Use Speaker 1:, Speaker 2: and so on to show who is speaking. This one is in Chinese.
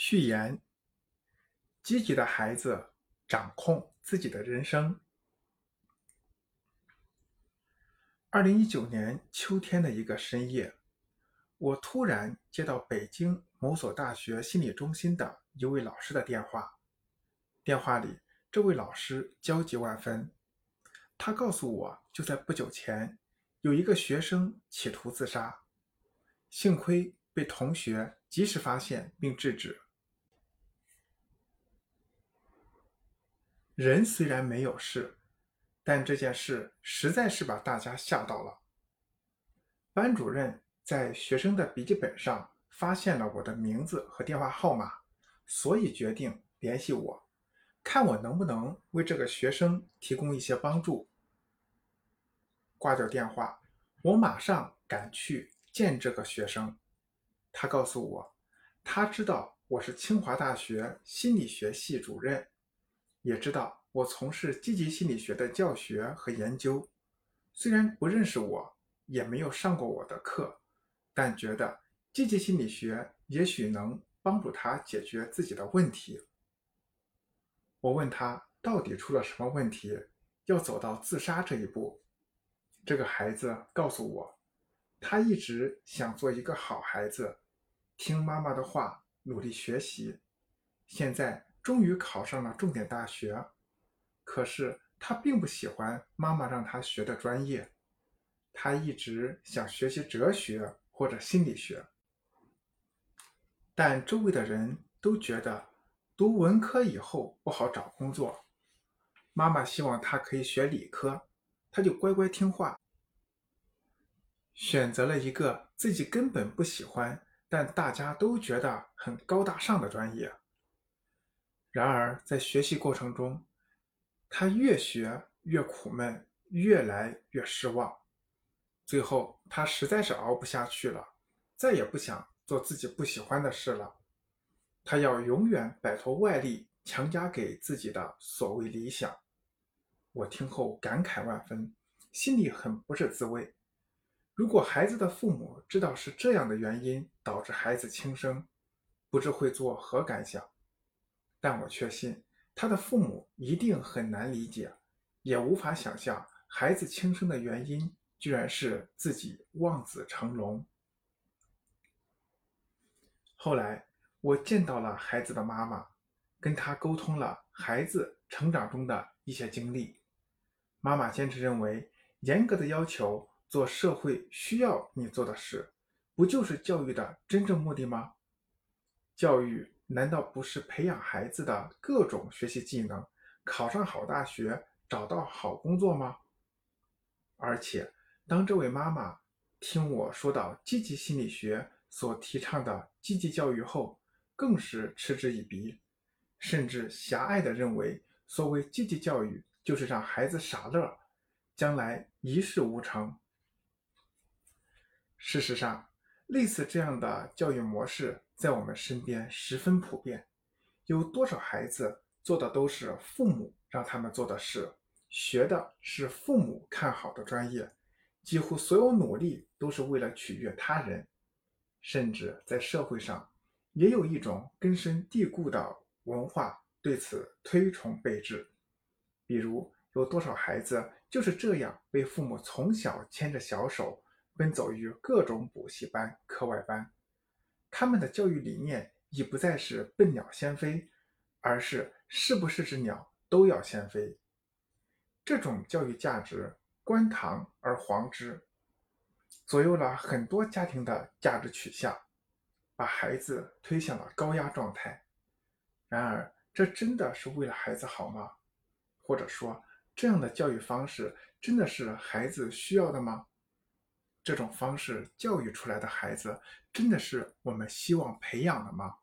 Speaker 1: 序言：积极的孩子掌控自己的人生。二零一九年秋天的一个深夜，我突然接到北京某所大学心理中心的一位老师的电话。电话里，这位老师焦急万分。他告诉我，就在不久前，有一个学生企图自杀，幸亏被同学及时发现并制止。人虽然没有事，但这件事实在是把大家吓到了。班主任在学生的笔记本上发现了我的名字和电话号码，所以决定联系我。看我能不能为这个学生提供一些帮助。挂掉电话，我马上赶去见这个学生。他告诉我，他知道我是清华大学心理学系主任，也知道我从事积极心理学的教学和研究。虽然不认识我，也没有上过我的课，但觉得积极心理学也许能帮助他解决自己的问题。我问他到底出了什么问题，要走到自杀这一步？这个孩子告诉我，他一直想做一个好孩子，听妈妈的话，努力学习。现在终于考上了重点大学，可是他并不喜欢妈妈让他学的专业，他一直想学习哲学或者心理学，但周围的人都觉得。读文科以后不好找工作，妈妈希望他可以学理科，他就乖乖听话，选择了一个自己根本不喜欢，但大家都觉得很高大上的专业。然而在学习过程中，他越学越苦闷，越来越失望，最后他实在是熬不下去了，再也不想做自己不喜欢的事了。他要永远摆脱外力强加给自己的所谓理想，我听后感慨万分，心里很不是滋味。如果孩子的父母知道是这样的原因导致孩子轻生，不知会作何感想。但我确信，他的父母一定很难理解，也无法想象孩子轻生的原因居然是自己望子成龙。后来。我见到了孩子的妈妈，跟他沟通了孩子成长中的一些经历。妈妈坚持认为，严格的要求做社会需要你做的事，不就是教育的真正目的吗？教育难道不是培养孩子的各种学习技能，考上好大学，找到好工作吗？而且，当这位妈妈听我说到积极心理学所提倡的积极教育后，更是嗤之以鼻，甚至狭隘地认为，所谓积极教育就是让孩子傻乐，将来一事无成。事实上，类似这样的教育模式在我们身边十分普遍。有多少孩子做的都是父母让他们做的事，学的是父母看好的专业，几乎所有努力都是为了取悦他人，甚至在社会上。也有一种根深蒂固的文化对此推崇备至，比如有多少孩子就是这样被父母从小牵着小手奔走于各种补习班、课外班，他们的教育理念已不再是“笨鸟先飞”，而是“是不是只鸟都要先飞”。这种教育价值观堂而皇之，左右了很多家庭的价值取向。把孩子推向了高压状态，然而，这真的是为了孩子好吗？或者说，这样的教育方式真的是孩子需要的吗？这种方式教育出来的孩子，真的是我们希望培养的吗？